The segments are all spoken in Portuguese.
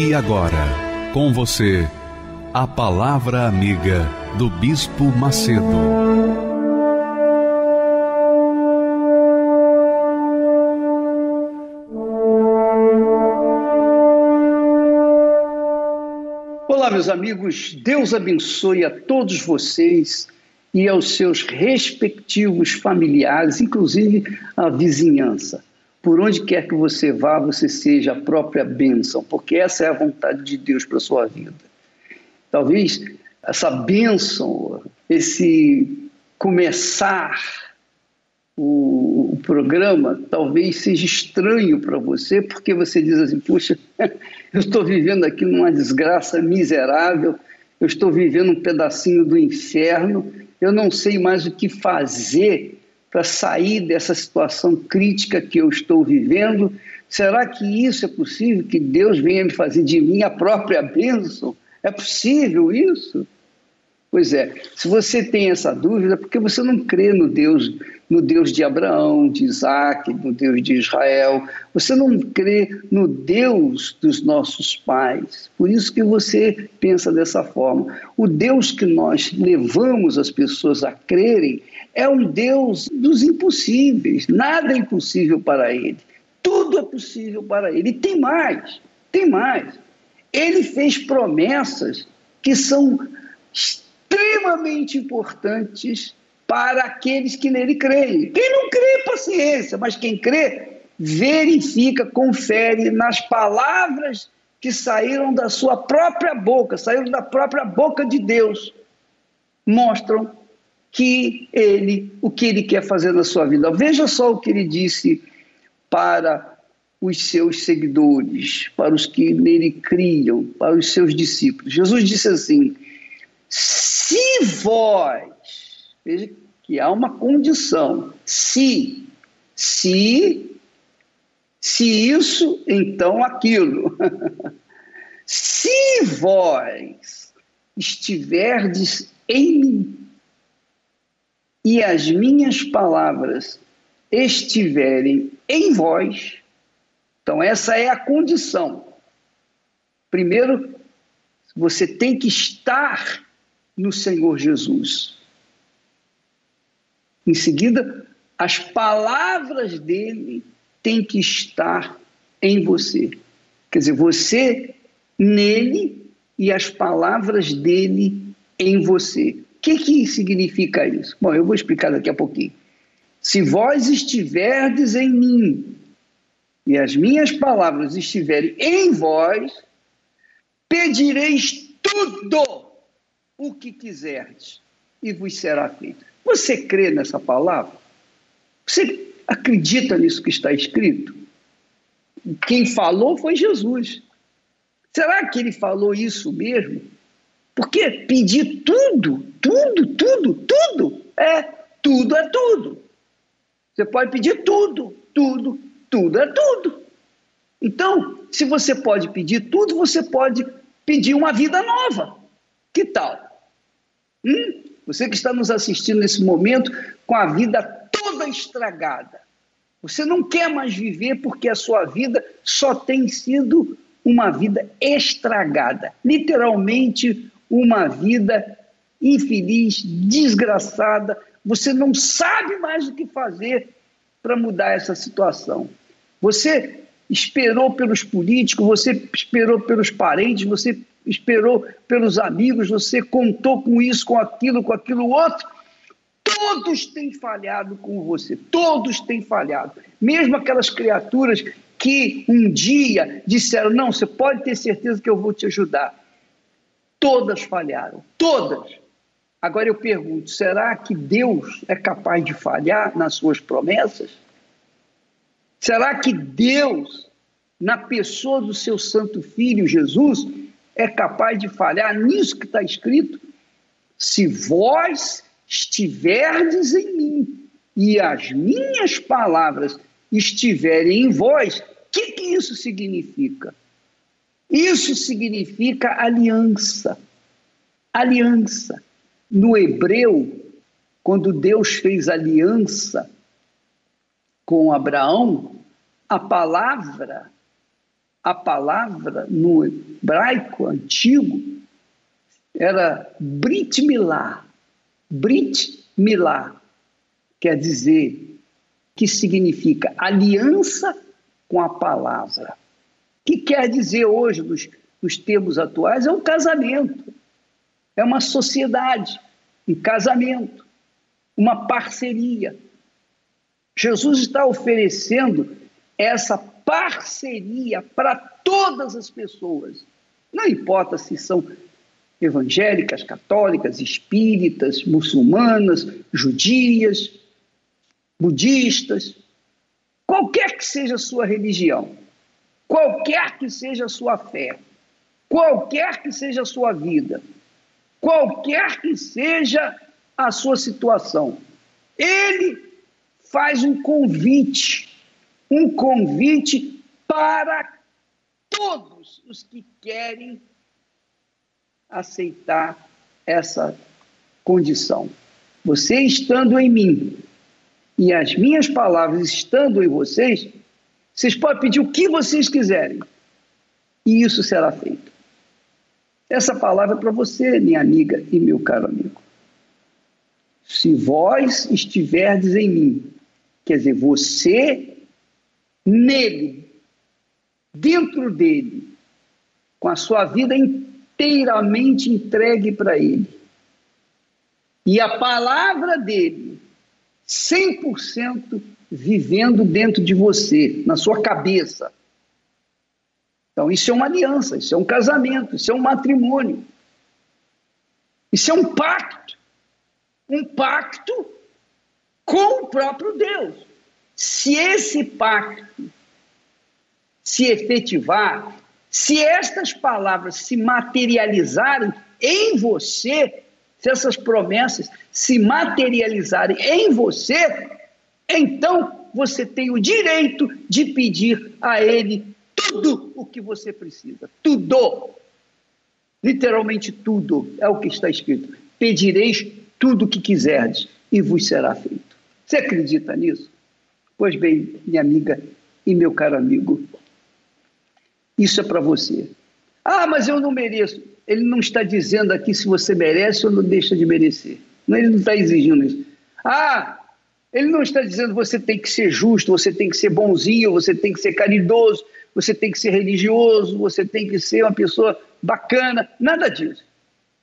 E agora, com você, a Palavra Amiga do Bispo Macedo. Olá, meus amigos, Deus abençoe a todos vocês e aos seus respectivos familiares, inclusive a vizinhança por onde quer que você vá, você seja a própria bênção, porque essa é a vontade de Deus para a sua vida. Talvez essa bênção, esse começar o, o programa, talvez seja estranho para você, porque você diz assim: puxa, eu estou vivendo aqui numa desgraça miserável, eu estou vivendo um pedacinho do inferno, eu não sei mais o que fazer para sair dessa situação crítica que eu estou vivendo? Será que isso é possível? Que Deus venha me fazer de mim a própria bênção? É possível isso? Pois é, se você tem essa dúvida, é porque você não crê no Deus, no Deus de Abraão, de Isaac, no Deus de Israel, você não crê no Deus dos nossos pais. Por isso que você pensa dessa forma. O Deus que nós levamos as pessoas a crerem é um Deus dos impossíveis. Nada é impossível para ele. Tudo é possível para ele. E tem mais, tem mais. Ele fez promessas que são extremamente importantes para aqueles que nele creem. Quem não crê, paciência, mas quem crê, verifica, confere nas palavras que saíram da sua própria boca, saíram da própria boca de Deus, mostram que ele, o que ele quer fazer na sua vida. Veja só o que ele disse para os seus seguidores, para os que nele criam, para os seus discípulos. Jesus disse assim: se vós, veja que há uma condição, se, se, se isso, então aquilo. se vós estiverdes em mim e as minhas palavras estiverem em vós, então essa é a condição. Primeiro, você tem que estar no Senhor Jesus. Em seguida, as palavras dele têm que estar em você. Quer dizer, você nele e as palavras dele em você. O que, que significa isso? Bom, eu vou explicar daqui a pouquinho. Se vós estiverdes em mim e as minhas palavras estiverem em vós, pedireis tudo o que quiserdes e vos será feito. Você crê nessa palavra? Você acredita nisso que está escrito? Quem falou foi Jesus. Será que ele falou isso mesmo? Porque pedir tudo, tudo, tudo, tudo, é tudo é tudo. Você pode pedir tudo, tudo, tudo é tudo. Então, se você pode pedir tudo, você pode pedir uma vida nova. Que tal? Hum? Você que está nos assistindo nesse momento com a vida toda estragada. Você não quer mais viver porque a sua vida só tem sido uma vida estragada literalmente uma vida infeliz, desgraçada. Você não sabe mais o que fazer para mudar essa situação. Você esperou pelos políticos, você esperou pelos parentes, você esperou pelos amigos, você contou com isso, com aquilo, com aquilo outro. Todos têm falhado com você, todos têm falhado. Mesmo aquelas criaturas que um dia disseram: Não, você pode ter certeza que eu vou te ajudar. Todas falharam, todas. Agora eu pergunto: será que Deus é capaz de falhar nas suas promessas? Será que Deus na pessoa do seu santo filho Jesus, é capaz de falhar nisso que está escrito? Se vós estiverdes em mim e as minhas palavras estiverem em vós, o que, que isso significa? Isso significa aliança. Aliança. No hebreu, quando Deus fez aliança com Abraão, a palavra, a palavra no hebraico antigo era Brit Milá. Brit Milá quer dizer que significa aliança com a palavra. Que quer dizer hoje, nos, nos termos atuais, é um casamento, é uma sociedade, um casamento, uma parceria. Jesus está oferecendo essa parceria para todas as pessoas. Não importa se são evangélicas, católicas, espíritas, muçulmanas, judias, budistas, qualquer que seja a sua religião, qualquer que seja a sua fé, qualquer que seja a sua vida, qualquer que seja a sua situação, ele faz um convite, um convite para todos os que querem aceitar essa condição. Você estando em mim e as minhas palavras estando em vocês, vocês podem pedir o que vocês quiserem e isso será feito. Essa palavra é para você, minha amiga e meu caro amigo. Se vós estiverdes em mim Quer dizer, você nele, dentro dele, com a sua vida inteiramente entregue para ele. E a palavra dele, 100% vivendo dentro de você, na sua cabeça. Então, isso é uma aliança, isso é um casamento, isso é um matrimônio. Isso é um pacto. Um pacto com o próprio Deus. Se esse pacto se efetivar, se estas palavras se materializarem em você, se essas promessas se materializarem em você, então você tem o direito de pedir a Ele tudo o que você precisa. Tudo. Literalmente tudo é o que está escrito. Pedireis tudo o que quiserdes e vos será feito. Você acredita nisso? Pois bem, minha amiga e meu caro amigo, isso é para você. Ah, mas eu não mereço. Ele não está dizendo aqui se você merece ou não deixa de merecer. Ele não está exigindo isso. Ah, ele não está dizendo você tem que ser justo, você tem que ser bonzinho, você tem que ser caridoso, você tem que ser religioso, você tem que ser uma pessoa bacana. Nada disso.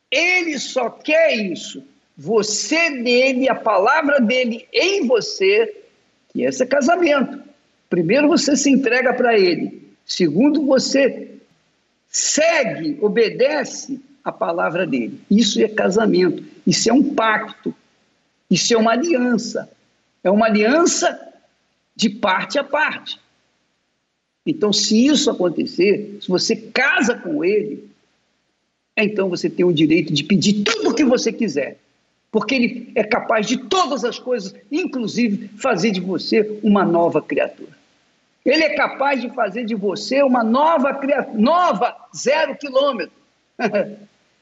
Ele só quer isso você nele, a palavra dele em você, que esse é casamento. Primeiro você se entrega para ele. Segundo, você segue, obedece a palavra dele. Isso é casamento. Isso é um pacto. Isso é uma aliança. É uma aliança de parte a parte. Então, se isso acontecer, se você casa com ele, então você tem o direito de pedir tudo o que você quiser porque ele é capaz de todas as coisas, inclusive fazer de você uma nova criatura. Ele é capaz de fazer de você uma nova criatura, nova, zero quilômetro.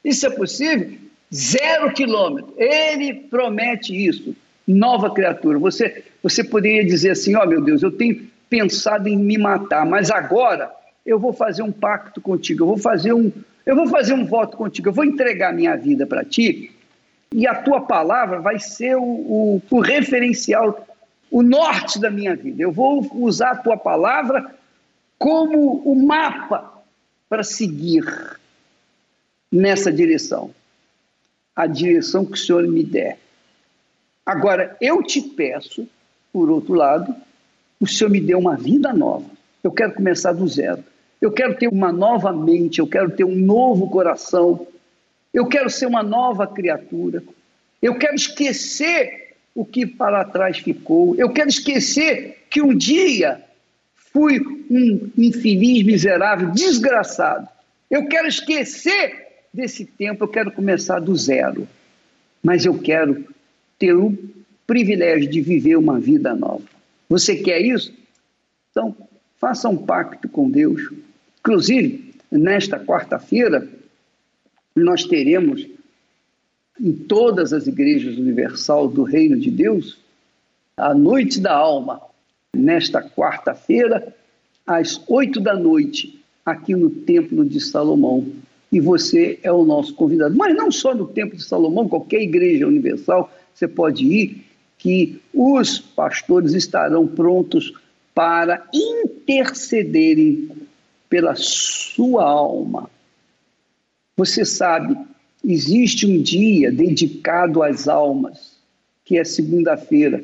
isso é possível? Zero quilômetro. Ele promete isso, nova criatura. Você, você poderia dizer assim: ó oh, meu Deus, eu tenho pensado em me matar, mas agora eu vou fazer um pacto contigo, eu vou fazer um, eu vou fazer um voto contigo, eu vou entregar minha vida para ti e a tua palavra vai ser o, o, o referencial, o norte da minha vida. Eu vou usar a tua palavra como o mapa para seguir nessa direção, a direção que o Senhor me der. Agora, eu te peço, por outro lado, o Senhor me dê uma vida nova. Eu quero começar do zero. Eu quero ter uma nova mente, eu quero ter um novo coração, eu quero ser uma nova criatura. Eu quero esquecer o que para trás ficou. Eu quero esquecer que um dia fui um infeliz, miserável, desgraçado. Eu quero esquecer desse tempo, eu quero começar do zero. Mas eu quero ter o privilégio de viver uma vida nova. Você quer isso? Então, faça um pacto com Deus. Inclusive, nesta quarta-feira, nós teremos em todas as igrejas universal do Reino de Deus a Noite da Alma, nesta quarta-feira, às oito da noite, aqui no Templo de Salomão. E você é o nosso convidado. Mas não só no Templo de Salomão, qualquer igreja universal você pode ir, que os pastores estarão prontos para intercederem pela sua alma. Você sabe, existe um dia dedicado às almas, que é segunda-feira.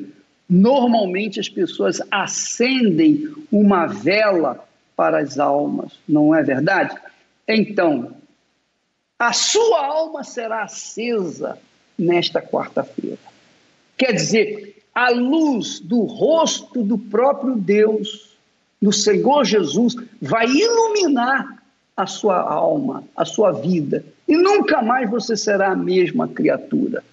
Normalmente as pessoas acendem uma vela para as almas, não é verdade? Então, a sua alma será acesa nesta quarta-feira. Quer dizer, a luz do rosto do próprio Deus, do Senhor Jesus, vai iluminar a sua alma, a sua vida, e nunca mais você será a mesma criatura.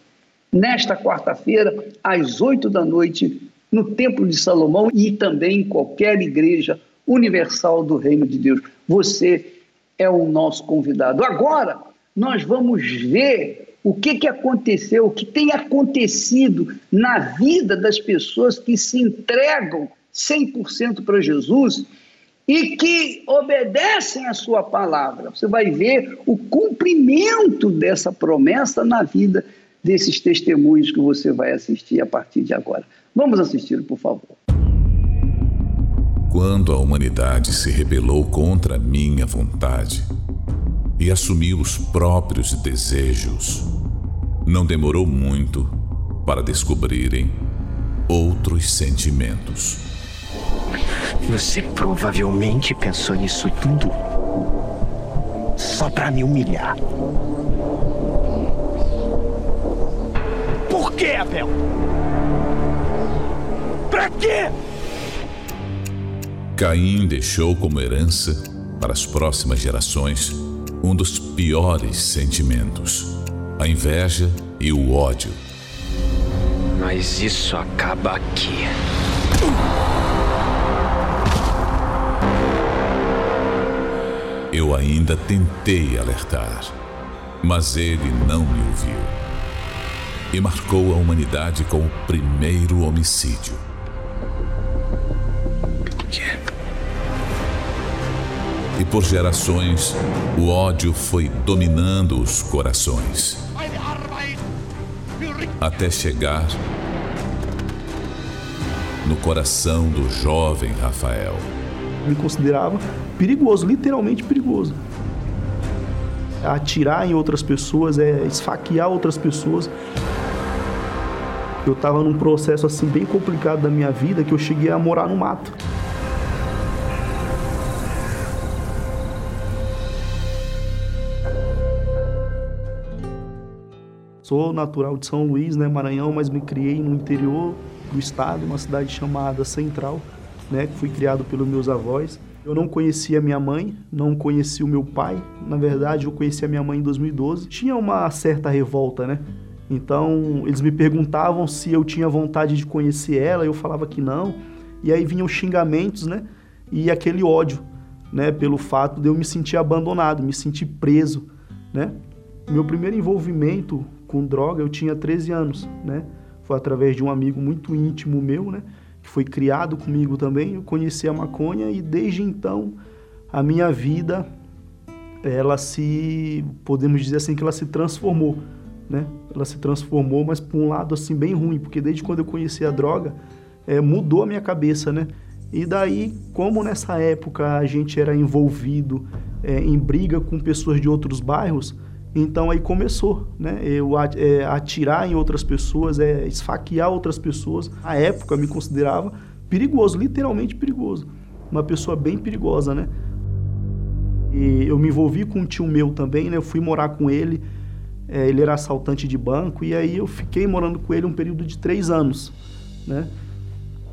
Nesta quarta-feira, às oito da noite, no Templo de Salomão e também em qualquer igreja universal do Reino de Deus. Você é o nosso convidado. Agora, nós vamos ver o que, que aconteceu, o que tem acontecido na vida das pessoas que se entregam 100% para Jesus e que obedecem a sua palavra. Você vai ver o cumprimento dessa promessa na vida desses testemunhos que você vai assistir a partir de agora. Vamos assistir, por favor. Quando a humanidade se rebelou contra a minha vontade e assumiu os próprios desejos, não demorou muito para descobrirem outros sentimentos. Você provavelmente pensou nisso tudo só para me humilhar. Por quê, Abel? Pra quê? Caim deixou como herança para as próximas gerações um dos piores sentimentos: a inveja e o ódio. Mas isso acaba aqui. Eu ainda tentei alertar, mas ele não me ouviu. E marcou a humanidade com o primeiro homicídio. E por gerações, o ódio foi dominando os corações. Até chegar no coração do jovem Rafael. Me considerava perigoso, literalmente perigoso. Atirar em outras pessoas, é esfaquear outras pessoas. Eu estava num processo assim bem complicado da minha vida que eu cheguei a morar no mato. Sou natural de São Luís, né, Maranhão, mas me criei no interior do estado, uma cidade chamada Central, né, que fui criado pelos meus avós. Eu não conhecia minha mãe, não conhecia o meu pai. Na verdade, eu conheci a minha mãe em 2012. Tinha uma certa revolta, né? Então, eles me perguntavam se eu tinha vontade de conhecer ela, eu falava que não. E aí vinham xingamentos, né? E aquele ódio, né, pelo fato de eu me sentir abandonado, me sentir preso, né? Meu primeiro envolvimento com droga, eu tinha 13 anos, né? Foi através de um amigo muito íntimo meu, né? Que foi criado comigo também. Eu conheci a maconha e desde então a minha vida ela se podemos dizer assim que ela se transformou, né? Ela se transformou, mas por um lado assim bem ruim, porque desde quando eu conheci a droga é, mudou a minha cabeça, né? E daí, como nessa época a gente era envolvido é, em briga com pessoas de outros bairros, então aí começou, né? Eu é, atirar em outras pessoas, é, esfaquear outras pessoas. A época me considerava perigoso, literalmente perigoso. Uma pessoa bem perigosa, né? E eu me envolvi com um tio meu também, né? Eu fui morar com ele. É, ele era assaltante de banco e aí eu fiquei morando com ele um período de três anos, né?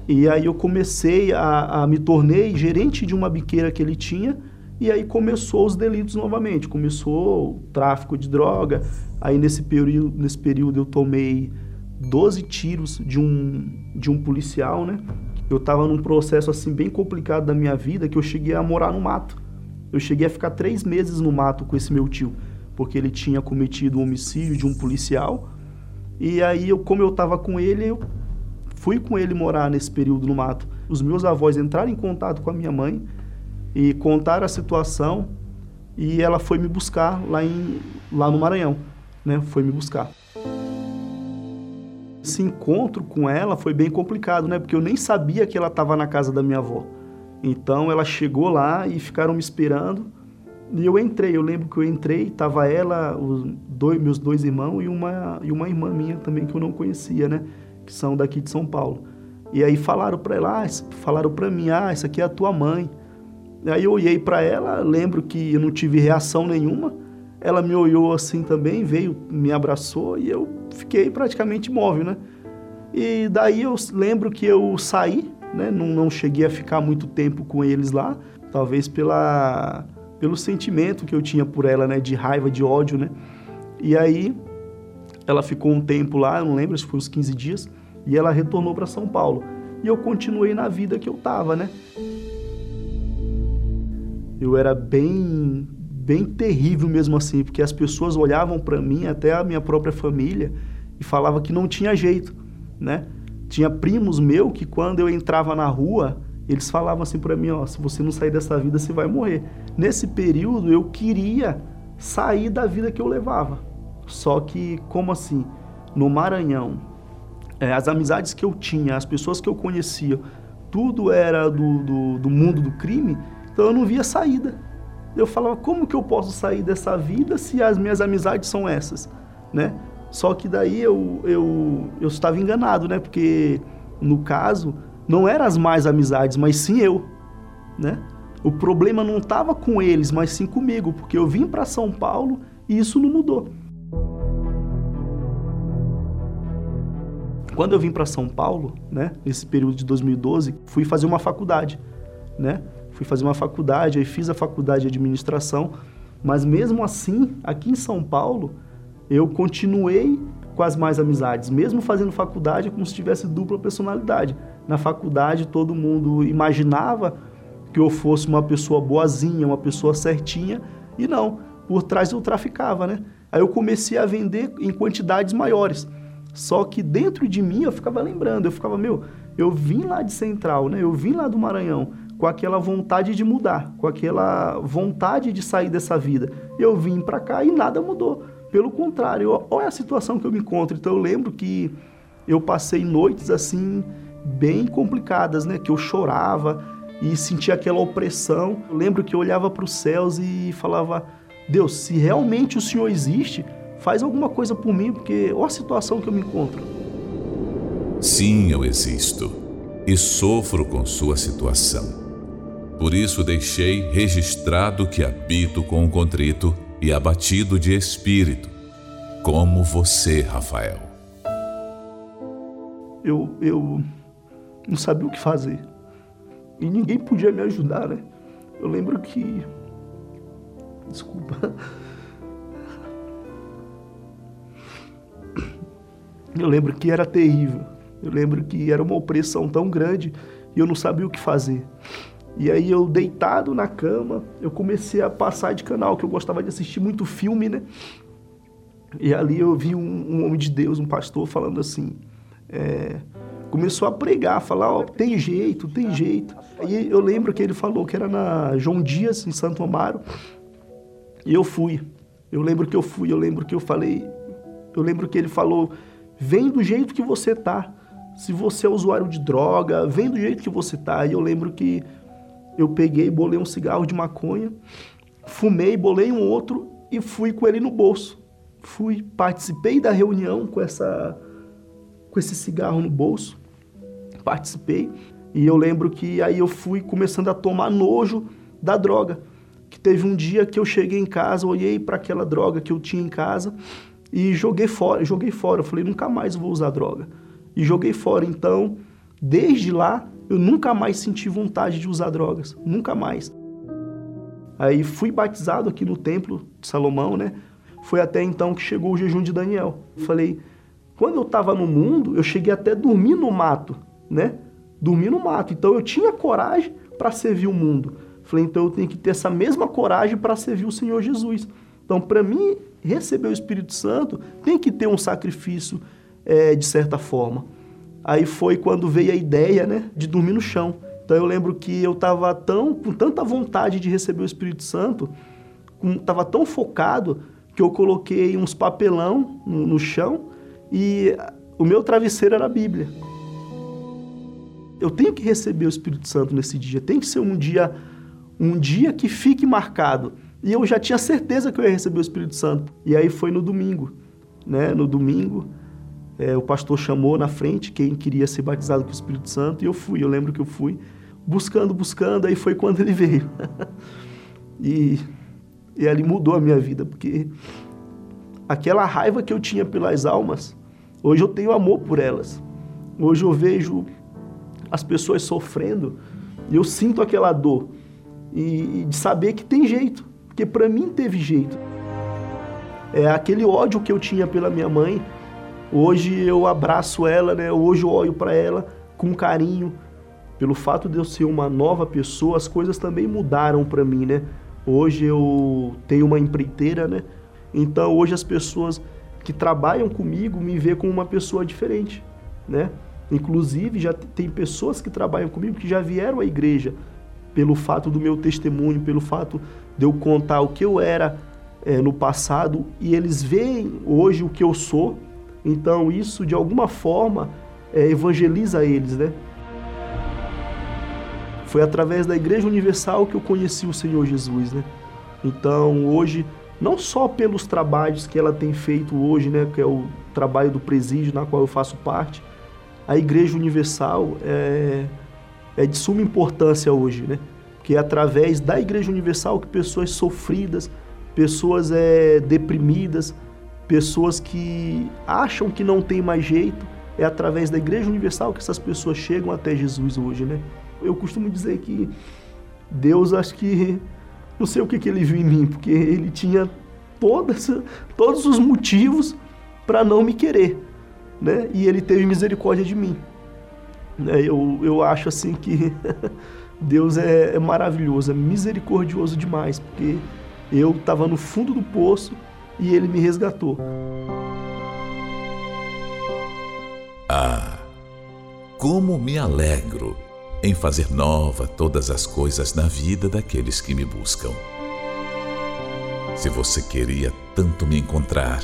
E aí eu comecei a, a me tornei gerente de uma biqueira que ele tinha e aí começou os delitos novamente. Começou o tráfico de droga. Aí nesse período, nesse período eu tomei 12 tiros de um, de um policial, né? Eu estava num processo assim bem complicado da minha vida que eu cheguei a morar no mato. Eu cheguei a ficar três meses no mato com esse meu tio, porque ele tinha cometido um homicídio de um policial. E aí, eu, como eu estava com ele, eu fui com ele morar nesse período no mato. Os meus avós entraram em contato com a minha mãe e contaram a situação e ela foi me buscar lá, em, lá no Maranhão, né? Foi me buscar. Esse encontro com ela foi bem complicado, né? Porque eu nem sabia que ela estava na casa da minha avó. Então ela chegou lá e ficaram me esperando. E eu entrei, eu lembro que eu entrei, tava ela, os dois, meus dois irmãos e uma, e uma irmã minha também que eu não conhecia, né? Que são daqui de São Paulo. E aí falaram para ela, ah, falaram para mim, ah, essa aqui é a tua mãe. Aí eu olhei para ela, lembro que eu não tive reação nenhuma. Ela me olhou assim também, veio, me abraçou e eu fiquei praticamente imóvel, né? E daí eu lembro que eu saí, né? Não, não cheguei a ficar muito tempo com eles lá, talvez pela, pelo sentimento que eu tinha por ela, né? De raiva, de ódio, né? E aí ela ficou um tempo lá, eu não lembro se foi uns 15 dias, e ela retornou para São Paulo. E eu continuei na vida que eu tava, né? Eu era bem bem terrível mesmo assim, porque as pessoas olhavam para mim, até a minha própria família, e falava que não tinha jeito, né? Tinha primos meu que quando eu entrava na rua, eles falavam assim para mim, ó, se você não sair dessa vida, você vai morrer. Nesse período eu queria sair da vida que eu levava. Só que como assim, no Maranhão, é, as amizades que eu tinha, as pessoas que eu conhecia, tudo era do, do, do mundo do crime, então eu não via saída. Eu falava, como que eu posso sair dessa vida se as minhas amizades são essas, né? Só que daí eu, eu, eu estava enganado, né? Porque, no caso, não eram as mais amizades, mas sim eu, né? O problema não estava com eles, mas sim comigo, porque eu vim para São Paulo e isso não mudou. Quando eu vim para São Paulo, né, nesse período de 2012, fui fazer uma faculdade, né? Fui fazer uma faculdade, aí fiz a faculdade de administração, mas mesmo assim, aqui em São Paulo, eu continuei com as mais amizades, mesmo fazendo faculdade como se tivesse dupla personalidade. Na faculdade todo mundo imaginava que eu fosse uma pessoa boazinha, uma pessoa certinha, e não, por trás eu traficava, né? Aí eu comecei a vender em quantidades maiores. Só que dentro de mim eu ficava lembrando, eu ficava, meu, eu vim lá de Central, né? Eu vim lá do Maranhão com aquela vontade de mudar, com aquela vontade de sair dessa vida. Eu vim para cá e nada mudou. Pelo contrário, olha a situação que eu me encontro. Então eu lembro que eu passei noites assim bem complicadas, né? Que eu chorava e sentia aquela opressão. Eu lembro que eu olhava para os céus e falava: Deus, se realmente o Senhor existe, faz alguma coisa por mim, porque olha a situação que eu me encontro. Sim, eu existo e sofro com sua situação. Por isso deixei registrado que habito com o contrito e abatido de espírito, como você, Rafael. Eu, eu não sabia o que fazer. E ninguém podia me ajudar, né? Eu lembro que. Desculpa. Eu lembro que era terrível. Eu lembro que era uma opressão tão grande e eu não sabia o que fazer. E aí eu deitado na cama, eu comecei a passar de canal, que eu gostava de assistir muito filme, né? E ali eu vi um, um homem de Deus, um pastor, falando assim. É, começou a pregar, falar, ó, tem jeito, tem jeito. Aí eu lembro que ele falou que era na João Dias, em Santo Amaro. E eu fui. Eu lembro que eu fui, eu lembro que eu falei. Eu lembro que ele falou: vem do jeito que você tá. Se você é usuário de droga, vem do jeito que você tá. E eu lembro que eu peguei, bolei um cigarro de maconha, fumei, bolei um outro e fui com ele no bolso. Fui, participei da reunião com essa com esse cigarro no bolso. Participei e eu lembro que aí eu fui começando a tomar nojo da droga. Que teve um dia que eu cheguei em casa, olhei para aquela droga que eu tinha em casa e joguei fora, joguei fora. Eu falei, nunca mais vou usar droga. E joguei fora. Então, Desde lá, eu nunca mais senti vontade de usar drogas, nunca mais. Aí fui batizado aqui no templo de Salomão, né? Foi até então que chegou o jejum de Daniel. Falei, quando eu estava no mundo, eu cheguei até a dormir no mato, né? Dormir no mato. Então eu tinha coragem para servir o mundo. Falei, então eu tenho que ter essa mesma coragem para servir o Senhor Jesus. Então, para mim receber o Espírito Santo, tem que ter um sacrifício é, de certa forma. Aí foi quando veio a ideia, né, de dormir no chão. Então eu lembro que eu estava tão com tanta vontade de receber o Espírito Santo, estava tão focado que eu coloquei uns papelão no, no chão e o meu travesseiro era a Bíblia. Eu tenho que receber o Espírito Santo nesse dia. Tem que ser um dia um dia que fique marcado. E eu já tinha certeza que eu ia receber o Espírito Santo. E aí foi no domingo, né? No domingo, é, o pastor chamou na frente quem queria ser batizado com o Espírito Santo e eu fui. Eu lembro que eu fui buscando, buscando. Aí foi quando ele veio. e, e ali mudou a minha vida, porque aquela raiva que eu tinha pelas almas, hoje eu tenho amor por elas. Hoje eu vejo as pessoas sofrendo e eu sinto aquela dor e, e de saber que tem jeito, porque para mim teve jeito. É aquele ódio que eu tinha pela minha mãe, hoje eu abraço ela, né? Hoje eu olho para ela com carinho. Pelo fato de eu ser uma nova pessoa, as coisas também mudaram para mim, né? Hoje eu tenho uma empreiteira, né? Então hoje as pessoas que trabalham comigo me vê como uma pessoa diferente, né? Inclusive já tem pessoas que trabalham comigo que já vieram à igreja pelo fato do meu testemunho, pelo fato de eu contar o que eu era é, no passado e eles veem hoje o que eu sou. Então isso de alguma forma é, evangeliza eles, né? Foi através da Igreja Universal que eu conheci o Senhor Jesus, né? Então hoje não só pelos trabalhos que ela tem feito hoje, né, que é o trabalho do presídio na qual eu faço parte, a Igreja Universal é é de suma importância hoje, né? Que é através da Igreja Universal que pessoas sofridas, pessoas é, deprimidas, pessoas que acham que não tem mais jeito, é através da Igreja Universal que essas pessoas chegam até Jesus hoje, né? Eu costumo dizer que Deus, acho que não sei o que, que ele viu em mim, porque ele tinha todas, todos os motivos para não me querer, né? E ele teve misericórdia de mim. Né? Eu, eu acho assim que Deus é, é maravilhoso, é misericordioso demais, porque eu estava no fundo do poço e ele me resgatou. Ah, como me alegro em fazer nova todas as coisas na vida daqueles que me buscam. Se você queria tanto me encontrar,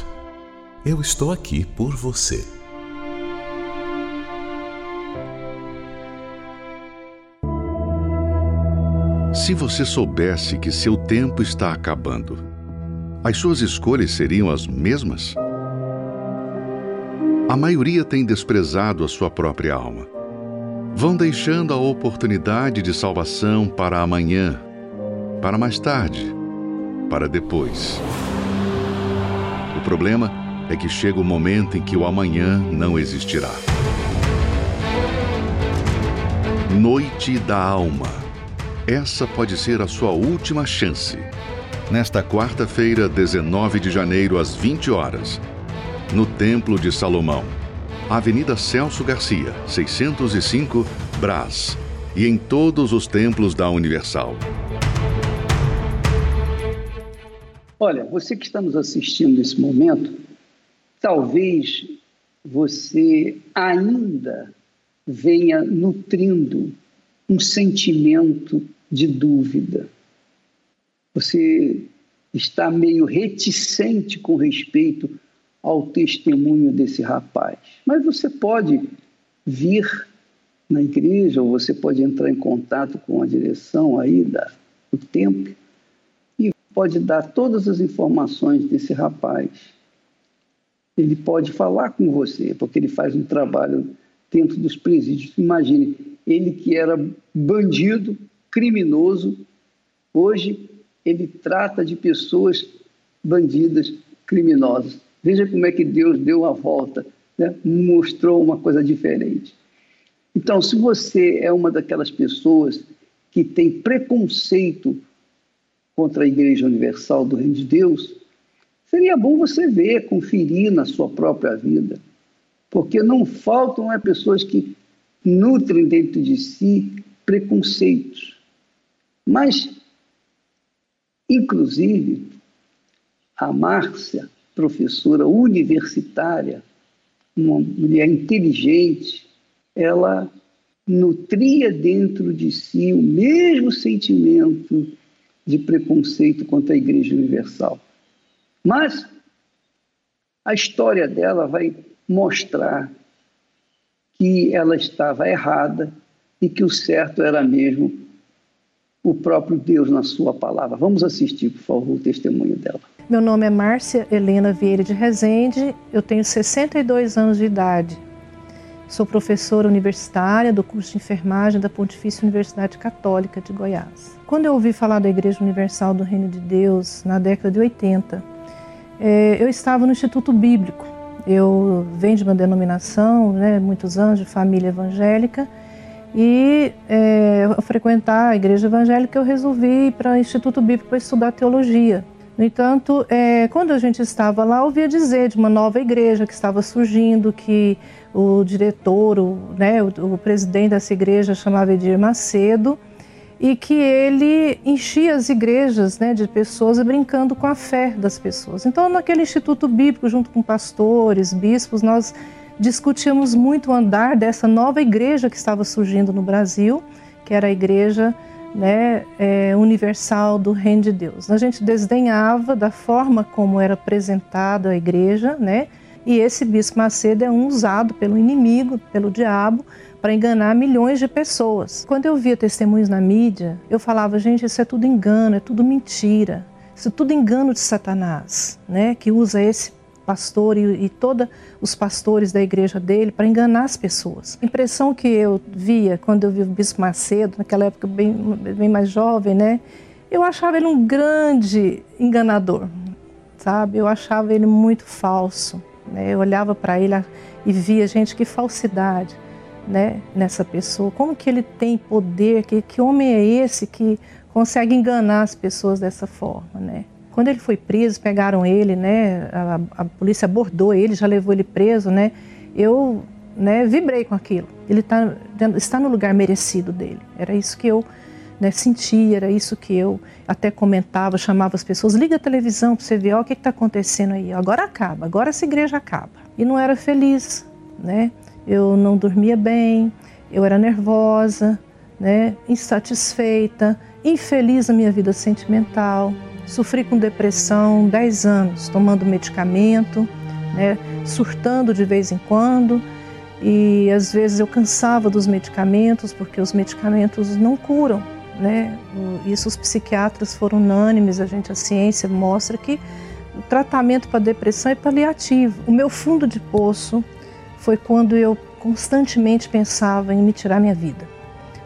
eu estou aqui por você. Se você soubesse que seu tempo está acabando, as suas escolhas seriam as mesmas? A maioria tem desprezado a sua própria alma. Vão deixando a oportunidade de salvação para amanhã, para mais tarde, para depois. O problema é que chega o momento em que o amanhã não existirá. Noite da Alma essa pode ser a sua última chance. Nesta quarta-feira, 19 de janeiro, às 20 horas, no Templo de Salomão, Avenida Celso Garcia, 605, Brás, e em todos os templos da Universal. Olha, você que está nos assistindo nesse momento, talvez você ainda venha nutrindo um sentimento de dúvida. Você está meio reticente com respeito ao testemunho desse rapaz. Mas você pode vir na igreja, ou você pode entrar em contato com a direção aí da, do templo e pode dar todas as informações desse rapaz. Ele pode falar com você, porque ele faz um trabalho dentro dos presídios. Imagine, ele que era bandido, criminoso, hoje ele trata de pessoas bandidas, criminosas. Veja como é que Deus deu a volta, né? mostrou uma coisa diferente. Então, se você é uma daquelas pessoas que tem preconceito contra a Igreja Universal do Reino de Deus, seria bom você ver, conferir na sua própria vida. Porque não faltam é, pessoas que nutrem dentro de si preconceitos. Mas, inclusive, a Márcia, professora universitária, uma mulher inteligente, ela nutria dentro de si o mesmo sentimento de preconceito contra a Igreja Universal. Mas a história dela vai mostrar que ela estava errada e que o certo era mesmo o próprio Deus na sua palavra. Vamos assistir, por favor, o testemunho dela. Meu nome é Márcia Helena Vieira de Rezende, eu tenho 62 anos de idade. Sou professora universitária do curso de enfermagem da Pontifícia Universidade Católica de Goiás. Quando eu ouvi falar da Igreja Universal do Reino de Deus, na década de 80, é, eu estava no Instituto Bíblico. Eu venho de uma denominação, né, muitos anos de família evangélica, e é, ao frequentar a igreja evangélica eu resolvi ir para o Instituto Bíblico para estudar teologia. No entanto, é, quando a gente estava lá, ouvia dizer de uma nova igreja que estava surgindo, que o diretor, o, né, o, o presidente dessa igreja chamava Edir Macedo, e que ele enchia as igrejas né, de pessoas brincando com a fé das pessoas. Então, naquele instituto bíblico, junto com pastores, bispos, nós discutíamos muito o andar dessa nova igreja que estava surgindo no Brasil, que era a igreja né, é, universal do Reino de Deus. A gente desdenhava da forma como era apresentada a igreja, né? E esse bispo Macedo é um usado pelo inimigo, pelo diabo, para enganar milhões de pessoas. Quando eu via testemunhos na mídia, eu falava, gente, isso é tudo engano, é tudo mentira. Isso é tudo engano de Satanás, né? Que usa esse pastor e, e todos os pastores da igreja dele para enganar as pessoas. A impressão que eu via quando eu vi o Bispo Macedo, naquela época bem, bem mais jovem, né? Eu achava ele um grande enganador, sabe? Eu achava ele muito falso. Né? Eu olhava para ele e via, gente, que falsidade né, nessa pessoa. Como que ele tem poder? Que, que homem é esse que consegue enganar as pessoas dessa forma, né? Quando ele foi preso, pegaram ele, né? A, a, polícia abordou ele, já levou ele preso, né? Eu, né? Vibrei com aquilo. Ele tá, está no lugar merecido dele. Era isso que eu né, sentia, era isso que eu até comentava, chamava as pessoas, liga a televisão para você ver, ó, o que está acontecendo aí. Agora acaba, agora essa igreja acaba. E não era feliz, né? Eu não dormia bem, eu era nervosa, né? Insatisfeita, infeliz na minha vida sentimental. Sofri com depressão 10 anos, tomando medicamento, né? surtando de vez em quando. E às vezes eu cansava dos medicamentos, porque os medicamentos não curam. Né? Isso os psiquiatras foram unânimes, a gente, a ciência mostra que o tratamento para depressão é paliativo. O meu fundo de poço foi quando eu constantemente pensava em me tirar minha vida.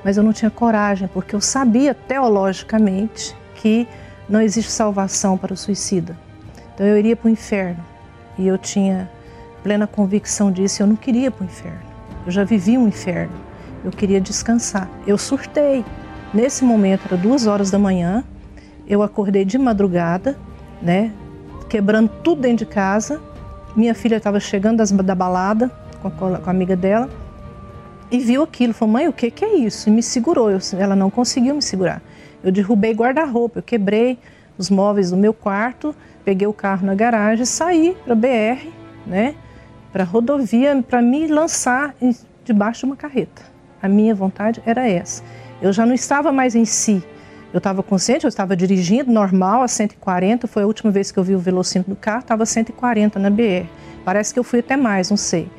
Mas eu não tinha coragem, porque eu sabia teologicamente que não existe salvação para o suicida. Então eu iria para o inferno. E eu tinha plena convicção disso. Eu não queria para o inferno. Eu já vivi um inferno. Eu queria descansar. Eu surtei. Nesse momento, era duas horas da manhã. Eu acordei de madrugada, né? Quebrando tudo dentro de casa. Minha filha estava chegando da balada com a, com a amiga dela e viu aquilo. Falou, mãe, o que, que é isso? E me segurou. Eu, ela não conseguiu me segurar. Eu derrubei guarda-roupa, eu quebrei os móveis do meu quarto, peguei o carro na garagem, saí para BR, né, para rodovia, para me lançar debaixo de uma carreta. A minha vontade era essa. Eu já não estava mais em si. Eu estava consciente, eu estava dirigindo normal a 140, foi a última vez que eu vi o velocímetro do carro, estava 140 na BR. Parece que eu fui até mais, não sei.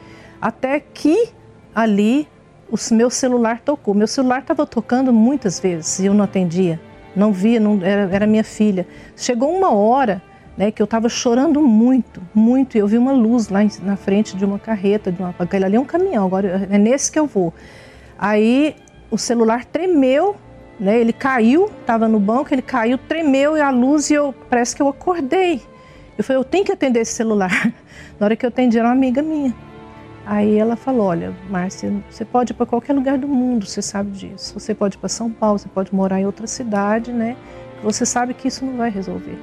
Até que ali o meu celular tocou. Meu celular estava tocando muitas vezes e eu não atendia, não via, não, era, era minha filha. Chegou uma hora né, que eu estava chorando muito, muito, e eu vi uma luz lá na frente de uma carreta, de uma, aquele ali é um caminhão, agora é nesse que eu vou. Aí o celular tremeu, né, ele caiu, estava no banco, ele caiu, tremeu e a luz e eu parece que eu acordei. Eu falei, eu tenho que atender esse celular. Na hora que eu atendi era uma amiga minha. Aí ela falou: Olha, Márcia, você pode ir para qualquer lugar do mundo, você sabe disso. Você pode ir para São Paulo, você pode morar em outra cidade, né? Você sabe que isso não vai resolver,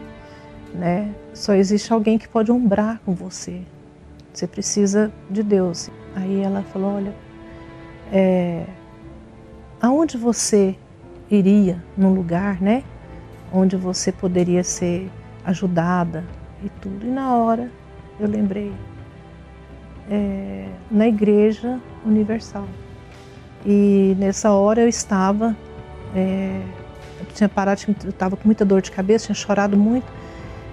né? Só existe alguém que pode ombrar com você. Você precisa de Deus. Aí ela falou: Olha, é, aonde você iria num lugar, né? Onde você poderia ser ajudada e tudo. E na hora eu lembrei é, na Igreja Universal. E nessa hora eu estava, é, eu tinha parado, eu estava com muita dor de cabeça, tinha chorado muito.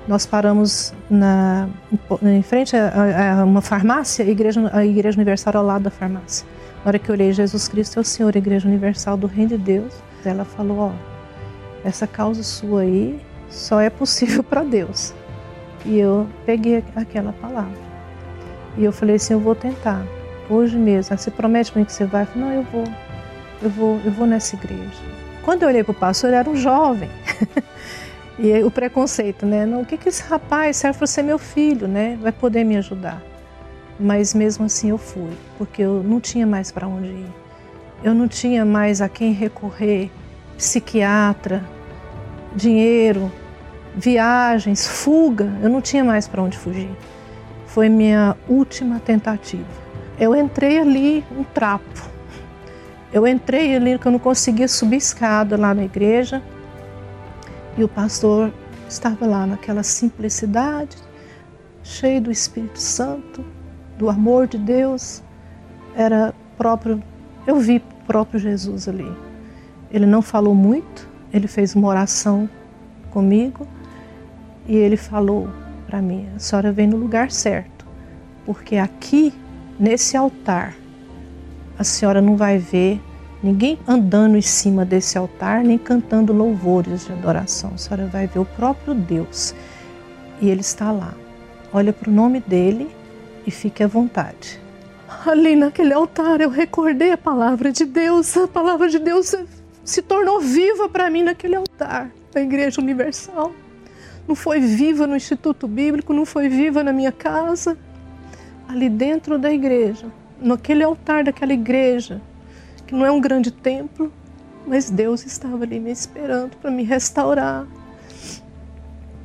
Nós paramos na, em frente a, a, uma farmácia, a igreja, a igreja Universal ao lado da farmácia. Na hora que eu olhei Jesus Cristo é o Senhor, a Igreja Universal do Reino de Deus, ela falou: Ó, essa causa sua aí só é possível para Deus. E eu peguei aquela palavra. E eu falei assim, eu vou tentar, hoje mesmo. Você promete para mim que você vai? Eu falei, não, eu vou, eu vou, eu vou nessa igreja. Quando eu olhei para o pastor, ele era um jovem. e o preconceito, né? Não, o que, que esse rapaz serve para ser meu filho, né? Vai poder me ajudar. Mas mesmo assim eu fui, porque eu não tinha mais para onde ir. Eu não tinha mais a quem recorrer, psiquiatra, dinheiro, viagens, fuga. Eu não tinha mais para onde fugir foi minha última tentativa. Eu entrei ali um trapo. Eu entrei ali que eu não conseguia subir escada lá na igreja e o pastor estava lá naquela simplicidade, cheio do Espírito Santo, do amor de Deus. Era próprio, eu vi próprio Jesus ali. Ele não falou muito, ele fez uma oração comigo e ele falou: para mim: a senhora vem no lugar certo, porque aqui, nesse altar, a senhora não vai ver ninguém andando em cima desse altar, nem cantando louvores de adoração. A senhora vai ver o próprio Deus e Ele está lá. Olha para o nome dele e fique à vontade. Ali naquele altar eu recordei a palavra de Deus, a palavra de Deus se tornou viva para mim naquele altar da Igreja Universal não foi viva no Instituto Bíblico, não foi viva na minha casa, ali dentro da igreja, naquele altar daquela igreja, que não é um grande templo, mas Deus estava ali me esperando para me restaurar,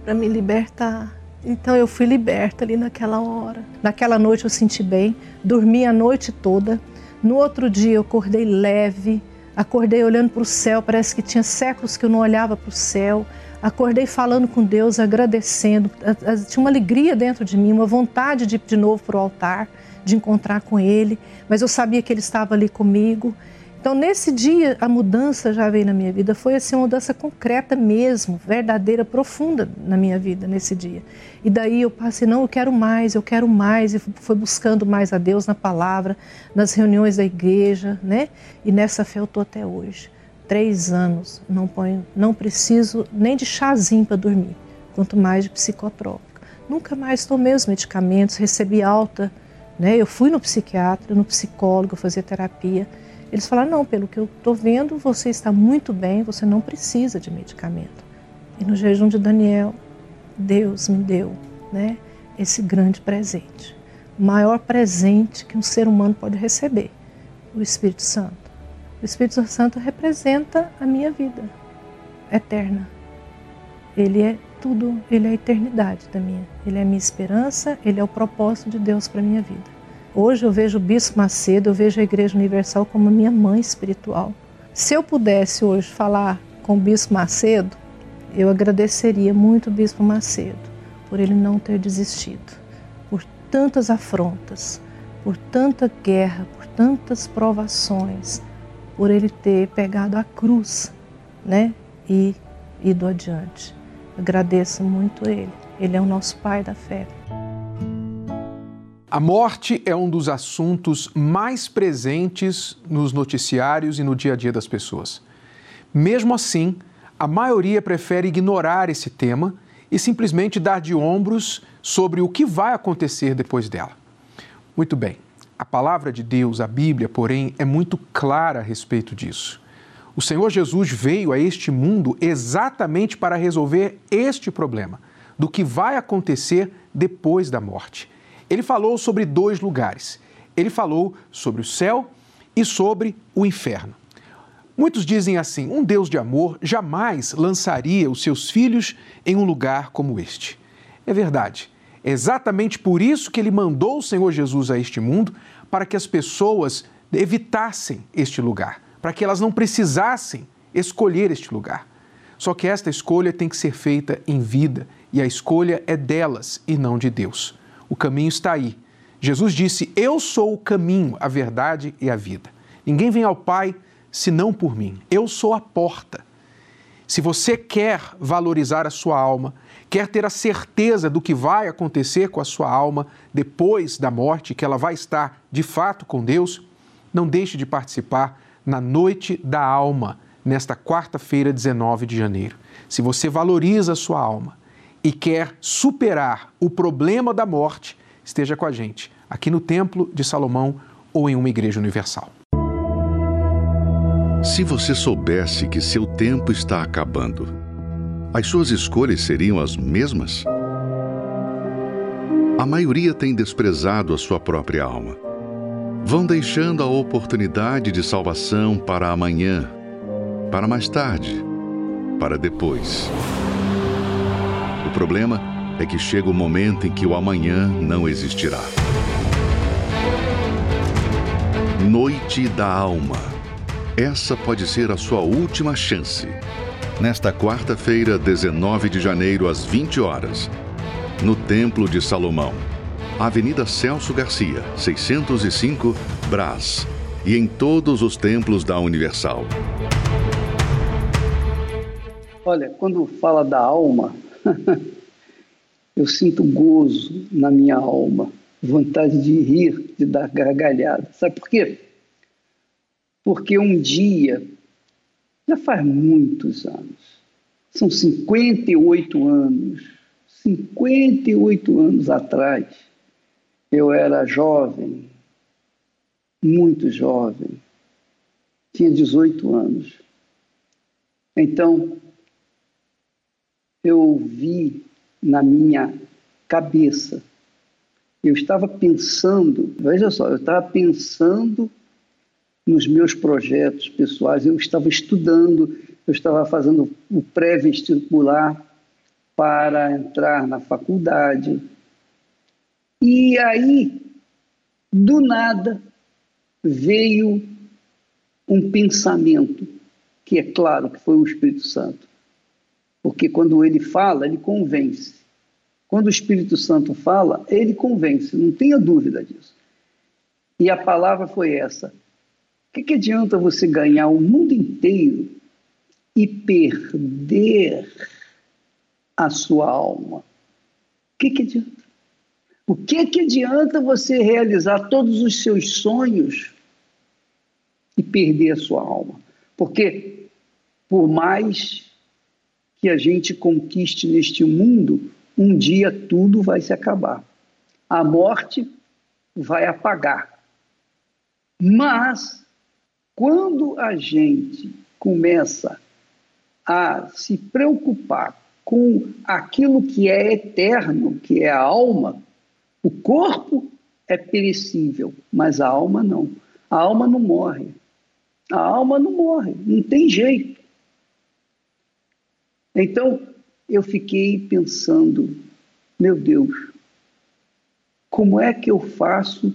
para me libertar. Então eu fui liberta ali naquela hora. Naquela noite eu senti bem, dormi a noite toda. No outro dia eu acordei leve, acordei olhando para o céu, parece que tinha séculos que eu não olhava para o céu. Acordei falando com Deus, agradecendo. Tinha uma alegria dentro de mim, uma vontade de ir de novo para o altar, de encontrar com Ele, mas eu sabia que Ele estava ali comigo. Então, nesse dia, a mudança já veio na minha vida. Foi assim, uma mudança concreta mesmo, verdadeira, profunda na minha vida nesse dia. E daí eu passei, não, eu quero mais, eu quero mais. E fui buscando mais a Deus na palavra, nas reuniões da igreja, né? E nessa fé eu estou até hoje três anos, não ponho, não preciso nem de chazinho para dormir, quanto mais de psicotrópico. Nunca mais tomei os medicamentos, recebi alta, né? Eu fui no psiquiatra, no psicólogo, fazer terapia. Eles falaram: não, pelo que eu estou vendo, você está muito bem, você não precisa de medicamento. E no jejum de Daniel, Deus me deu, né? Esse grande presente, o maior presente que um ser humano pode receber, o Espírito Santo. O Espírito Santo representa a minha vida eterna. Ele é tudo, ele é a eternidade da minha. Ele é a minha esperança, ele é o propósito de Deus para a minha vida. Hoje eu vejo o Bispo Macedo, eu vejo a Igreja Universal como minha mãe espiritual. Se eu pudesse hoje falar com o Bispo Macedo, eu agradeceria muito o Bispo Macedo por ele não ter desistido, por tantas afrontas, por tanta guerra, por tantas provações, por ele ter pegado a cruz, né? E ido adiante. Agradeço muito ele. Ele é o nosso pai da fé. A morte é um dos assuntos mais presentes nos noticiários e no dia a dia das pessoas. Mesmo assim, a maioria prefere ignorar esse tema e simplesmente dar de ombros sobre o que vai acontecer depois dela. Muito bem. A palavra de Deus, a Bíblia, porém, é muito clara a respeito disso. O Senhor Jesus veio a este mundo exatamente para resolver este problema, do que vai acontecer depois da morte. Ele falou sobre dois lugares. ele falou sobre o céu e sobre o inferno. Muitos dizem assim: um Deus de amor jamais lançaria os seus filhos em um lugar como este. É verdade. Exatamente por isso que ele mandou o Senhor Jesus a este mundo, para que as pessoas evitassem este lugar, para que elas não precisassem escolher este lugar. Só que esta escolha tem que ser feita em vida e a escolha é delas e não de Deus. O caminho está aí. Jesus disse: Eu sou o caminho, a verdade e a vida. Ninguém vem ao Pai senão por mim. Eu sou a porta. Se você quer valorizar a sua alma, quer ter a certeza do que vai acontecer com a sua alma depois da morte, que ela vai estar de fato com Deus, não deixe de participar na Noite da Alma, nesta quarta-feira, 19 de janeiro. Se você valoriza a sua alma e quer superar o problema da morte, esteja com a gente aqui no Templo de Salomão ou em uma igreja universal. Se você soubesse que seu tempo está acabando, as suas escolhas seriam as mesmas? A maioria tem desprezado a sua própria alma. Vão deixando a oportunidade de salvação para amanhã, para mais tarde, para depois. O problema é que chega o momento em que o amanhã não existirá. Noite da Alma. Essa pode ser a sua última chance nesta quarta-feira, 19 de janeiro, às 20 horas, no Templo de Salomão, Avenida Celso Garcia, 605, Brás, e em todos os templos da Universal. Olha, quando fala da alma, eu sinto gozo na minha alma, vontade de rir, de dar gargalhada. Sabe por quê? Porque um dia já faz muitos anos. São 58 anos. 58 anos atrás, eu era jovem, muito jovem, tinha 18 anos. Então, eu vi na minha cabeça, eu estava pensando, veja só, eu estava pensando nos meus projetos pessoais. Eu estava estudando, eu estava fazendo o pré-vestibular para entrar na faculdade. E aí, do nada, veio um pensamento, que é claro que foi o Espírito Santo. Porque quando ele fala, ele convence. Quando o Espírito Santo fala, ele convence, não tenha dúvida disso. E a palavra foi essa: que, que adianta você ganhar o mundo inteiro e perder a sua alma? O que, que adianta? O que, que adianta você realizar todos os seus sonhos e perder a sua alma? Porque, por mais que a gente conquiste neste mundo, um dia tudo vai se acabar. A morte vai apagar. Mas quando a gente começa a se preocupar com aquilo que é eterno, que é a alma, o corpo é perecível, mas a alma não. A alma não morre. A alma não morre, não tem jeito. Então, eu fiquei pensando, meu Deus, como é que eu faço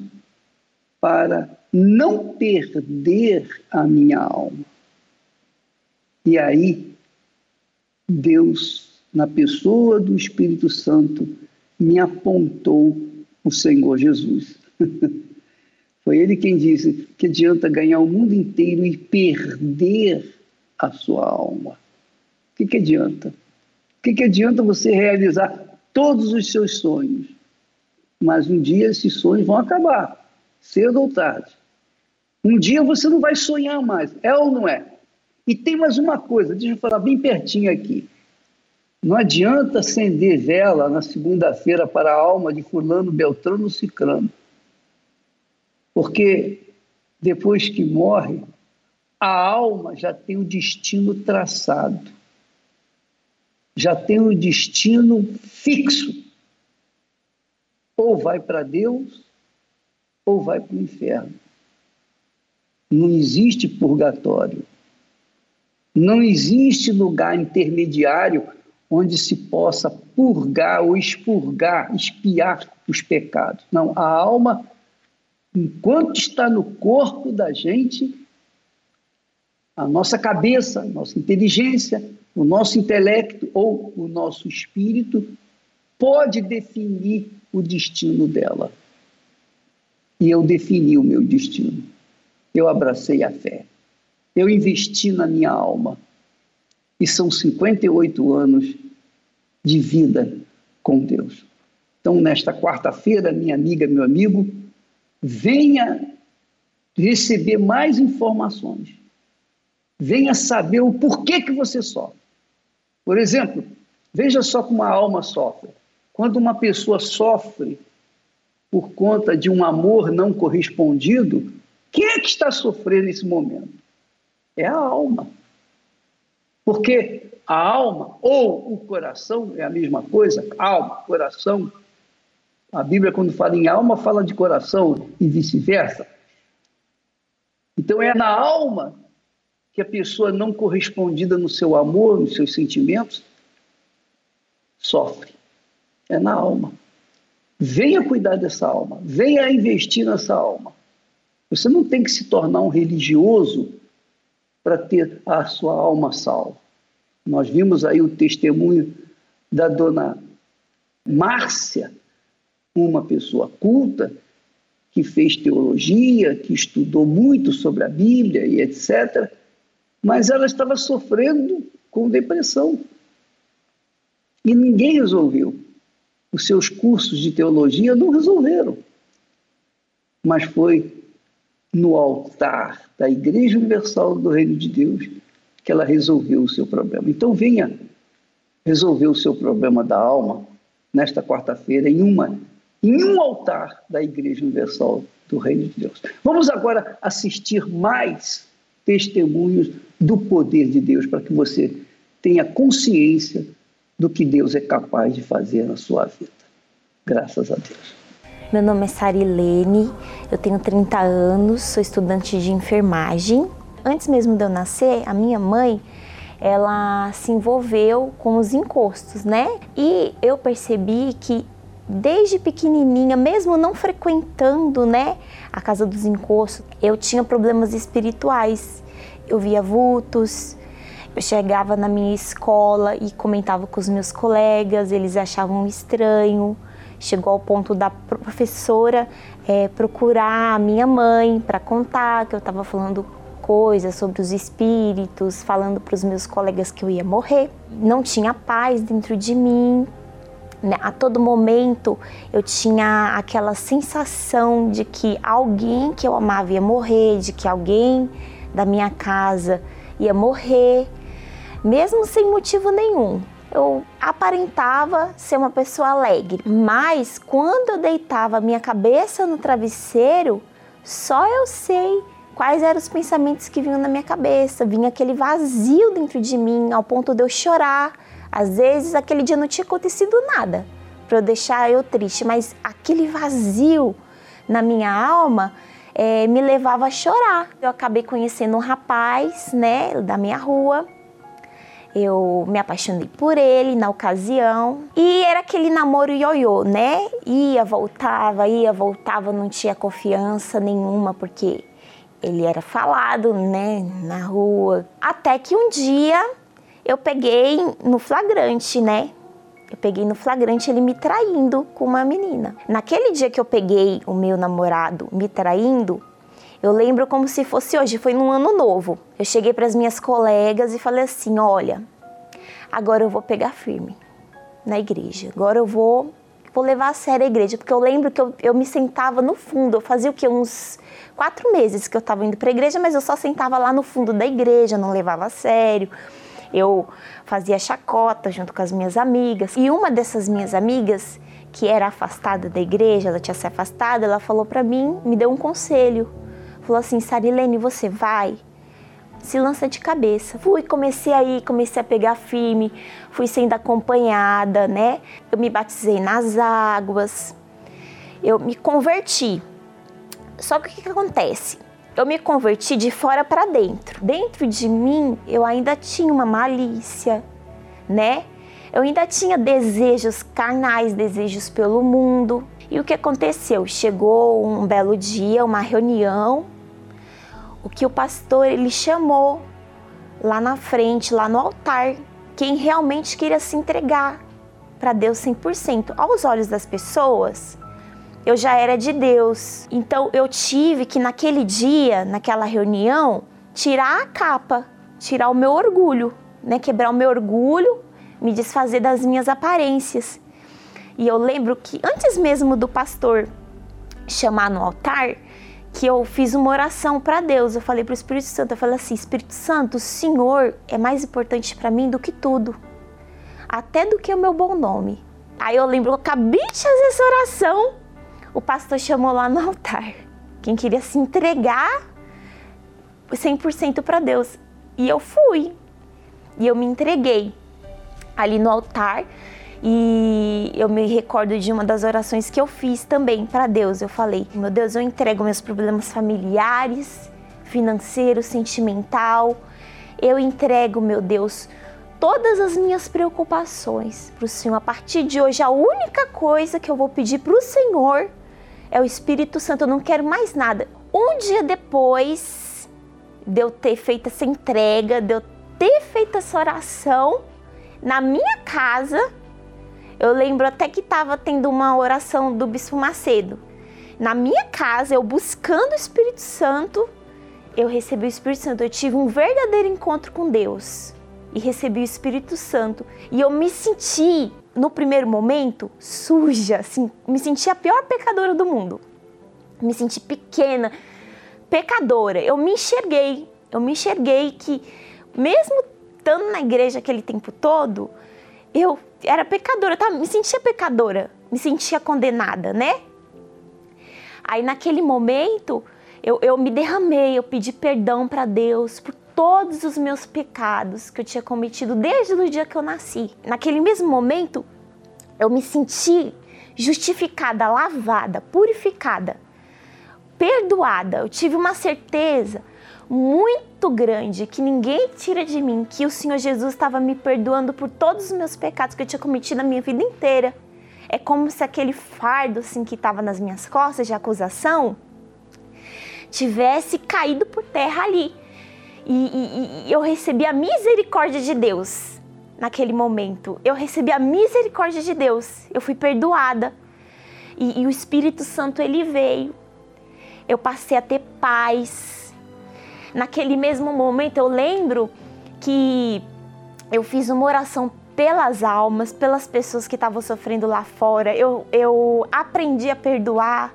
para não perder a minha alma. E aí, Deus, na pessoa do Espírito Santo, me apontou o Senhor Jesus. Foi ele quem disse que adianta ganhar o mundo inteiro e perder a sua alma. O que, que adianta? O que, que adianta você realizar todos os seus sonhos? Mas um dia esses sonhos vão acabar, cedo ou tarde. Um dia você não vai sonhar mais, é ou não é? E tem mais uma coisa, deixa eu falar bem pertinho aqui. Não adianta acender vela na segunda-feira para a alma de fulano, beltrano cicrano. Porque depois que morre, a alma já tem o destino traçado. Já tem o destino fixo. Ou vai para Deus, ou vai para o inferno. Não existe purgatório. Não existe lugar intermediário onde se possa purgar ou expurgar, espiar os pecados. Não, a alma, enquanto está no corpo da gente, a nossa cabeça, a nossa inteligência, o nosso intelecto ou o nosso espírito pode definir o destino dela. E eu defini o meu destino. Eu abracei a fé. Eu investi na minha alma. E são 58 anos de vida com Deus. Então, nesta quarta-feira, minha amiga, meu amigo, venha receber mais informações. Venha saber o porquê que você sofre. Por exemplo, veja só como a alma sofre. Quando uma pessoa sofre por conta de um amor não correspondido, quem é que está sofrendo nesse momento? É a alma. Porque a alma ou o coração é a mesma coisa, alma, coração. A Bíblia, quando fala em alma, fala de coração e vice-versa. Então é na alma que a pessoa não correspondida no seu amor, nos seus sentimentos, sofre. É na alma. Venha cuidar dessa alma, venha investir nessa alma. Você não tem que se tornar um religioso para ter a sua alma salva. Nós vimos aí o testemunho da dona Márcia, uma pessoa culta, que fez teologia, que estudou muito sobre a Bíblia e etc., mas ela estava sofrendo com depressão. E ninguém resolveu. Os seus cursos de teologia não resolveram. Mas foi no altar da Igreja Universal do Reino de Deus que ela resolveu o seu problema. Então venha resolver o seu problema da alma nesta quarta-feira em uma em um altar da Igreja Universal do Reino de Deus. Vamos agora assistir mais testemunhos do poder de Deus para que você tenha consciência do que Deus é capaz de fazer na sua vida. Graças a Deus. Meu nome é Sarilene, eu tenho 30 anos, sou estudante de enfermagem antes mesmo de eu nascer, a minha mãe ela se envolveu com os encostos, né? E eu percebi que desde pequenininha, mesmo não frequentando, né, a casa dos encostos, eu tinha problemas espirituais. Eu via vultos, eu chegava na minha escola e comentava com os meus colegas, eles achavam estranho. Chegou ao ponto da professora é, procurar a minha mãe para contar que eu estava falando coisas sobre os espíritos, falando para os meus colegas que eu ia morrer. Não tinha paz dentro de mim. Né? A todo momento eu tinha aquela sensação de que alguém que eu amava ia morrer, de que alguém da minha casa ia morrer, mesmo sem motivo nenhum. Eu aparentava ser uma pessoa alegre, mas quando eu deitava minha cabeça no travesseiro, só eu sei quais eram os pensamentos que vinham na minha cabeça. Vinha aquele vazio dentro de mim, ao ponto de eu chorar. Às vezes, aquele dia não tinha acontecido nada para eu deixar eu triste, mas aquele vazio na minha alma é, me levava a chorar. Eu acabei conhecendo um rapaz, né, da minha rua. Eu me apaixonei por ele na ocasião. E era aquele namoro ioiô, né? Ia, voltava, ia, voltava, não tinha confiança nenhuma, porque ele era falado, né, na rua. Até que um dia eu peguei no flagrante, né? Eu peguei no flagrante ele me traindo com uma menina. Naquele dia que eu peguei o meu namorado me traindo, eu lembro como se fosse hoje, foi num ano novo. Eu cheguei para as minhas colegas e falei assim: "Olha, agora eu vou pegar firme na igreja. Agora eu vou vou levar a sério a igreja, porque eu lembro que eu, eu me sentava no fundo, eu fazia o que uns quatro meses que eu estava indo para a igreja, mas eu só sentava lá no fundo da igreja, não levava a sério. Eu fazia chacota junto com as minhas amigas. E uma dessas minhas amigas, que era afastada da igreja, ela tinha se afastado, ela falou para mim, me deu um conselho. Falou assim: Sarilene, você vai? Se lança de cabeça. Fui, comecei aí, comecei a pegar firme, fui sendo acompanhada, né? Eu me batizei nas águas, eu me converti Só que o que, que acontece? Eu me converti de fora para dentro. Dentro de mim, eu ainda tinha uma malícia, né? Eu ainda tinha desejos carnais, desejos pelo mundo. E o que aconteceu? Chegou um belo dia, uma reunião, o que o pastor ele chamou lá na frente, lá no altar, quem realmente queria se entregar para Deus 100%. Aos olhos das pessoas, eu já era de Deus. Então eu tive que naquele dia, naquela reunião, tirar a capa, tirar o meu orgulho, né, quebrar o meu orgulho, me desfazer das minhas aparências. E eu lembro que antes mesmo do pastor chamar no altar, que eu fiz uma oração para Deus. Eu falei para o Espírito Santo, eu falei assim: Espírito Santo, o Senhor é mais importante para mim do que tudo, até do que o meu bom nome. Aí eu lembro, eu acabei de fazer essa oração, o pastor chamou lá no altar. Quem queria se entregar 100% para Deus. E eu fui. E eu me entreguei ali no altar. E eu me recordo de uma das orações que eu fiz também para Deus. Eu falei: Meu Deus, eu entrego meus problemas familiares, financeiro, sentimental. Eu entrego, meu Deus, todas as minhas preocupações para o Senhor. A partir de hoje, a única coisa que eu vou pedir para o Senhor é o Espírito Santo. Eu não quero mais nada. Um dia depois de eu ter feito essa entrega, de eu ter feito essa oração, na minha casa, eu lembro até que estava tendo uma oração do Bispo Macedo. Na minha casa, eu buscando o Espírito Santo, eu recebi o Espírito Santo. Eu tive um verdadeiro encontro com Deus e recebi o Espírito Santo. E eu me senti, no primeiro momento, suja, assim, me senti a pior pecadora do mundo. Me senti pequena, pecadora. Eu me enxerguei, eu me enxerguei que, mesmo estando na igreja aquele tempo todo, eu era pecadora, tá? me sentia pecadora, me sentia condenada, né? Aí naquele momento eu, eu me derramei, eu pedi perdão para Deus por todos os meus pecados que eu tinha cometido desde o dia que eu nasci. Naquele mesmo momento eu me senti justificada, lavada, purificada, perdoada. Eu tive uma certeza muito grande que ninguém tira de mim, que o Senhor Jesus estava me perdoando por todos os meus pecados que eu tinha cometido na minha vida inteira. É como se aquele fardo assim que estava nas minhas costas de acusação tivesse caído por terra ali. E, e, e eu recebi a misericórdia de Deus naquele momento. Eu recebi a misericórdia de Deus. Eu fui perdoada. E, e o Espírito Santo ele veio. Eu passei a ter paz Naquele mesmo momento eu lembro que eu fiz uma oração pelas almas, pelas pessoas que estavam sofrendo lá fora. Eu, eu aprendi a perdoar,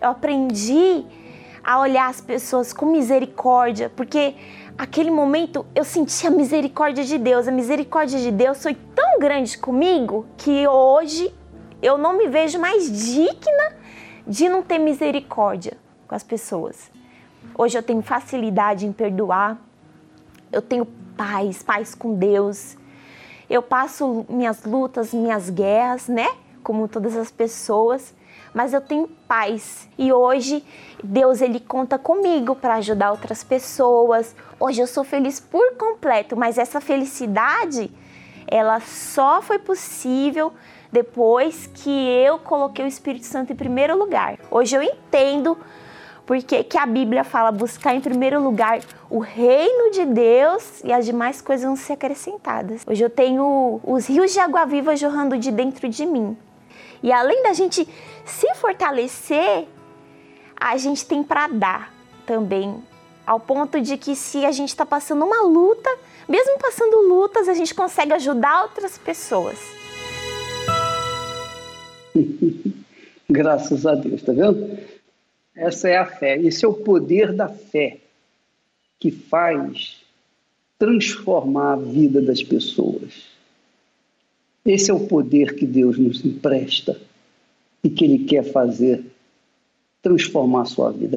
eu aprendi a olhar as pessoas com misericórdia, porque aquele momento eu senti a misericórdia de Deus. A misericórdia de Deus foi tão grande comigo que hoje eu não me vejo mais digna de não ter misericórdia com as pessoas. Hoje eu tenho facilidade em perdoar. Eu tenho paz, paz com Deus. Eu passo minhas lutas, minhas guerras, né? Como todas as pessoas, mas eu tenho paz. E hoje Deus ele conta comigo para ajudar outras pessoas. Hoje eu sou feliz por completo, mas essa felicidade ela só foi possível depois que eu coloquei o Espírito Santo em primeiro lugar. Hoje eu entendo porque que a Bíblia fala buscar em primeiro lugar o reino de Deus e as demais coisas vão ser acrescentadas. Hoje eu tenho os rios de água viva jorrando de dentro de mim. E além da gente se fortalecer, a gente tem para dar também, ao ponto de que se a gente está passando uma luta, mesmo passando lutas, a gente consegue ajudar outras pessoas. Graças a Deus, tá vendo? Essa é a fé. Esse é o poder da fé que faz transformar a vida das pessoas. Esse é o poder que Deus nos empresta e que Ele quer fazer transformar a sua vida.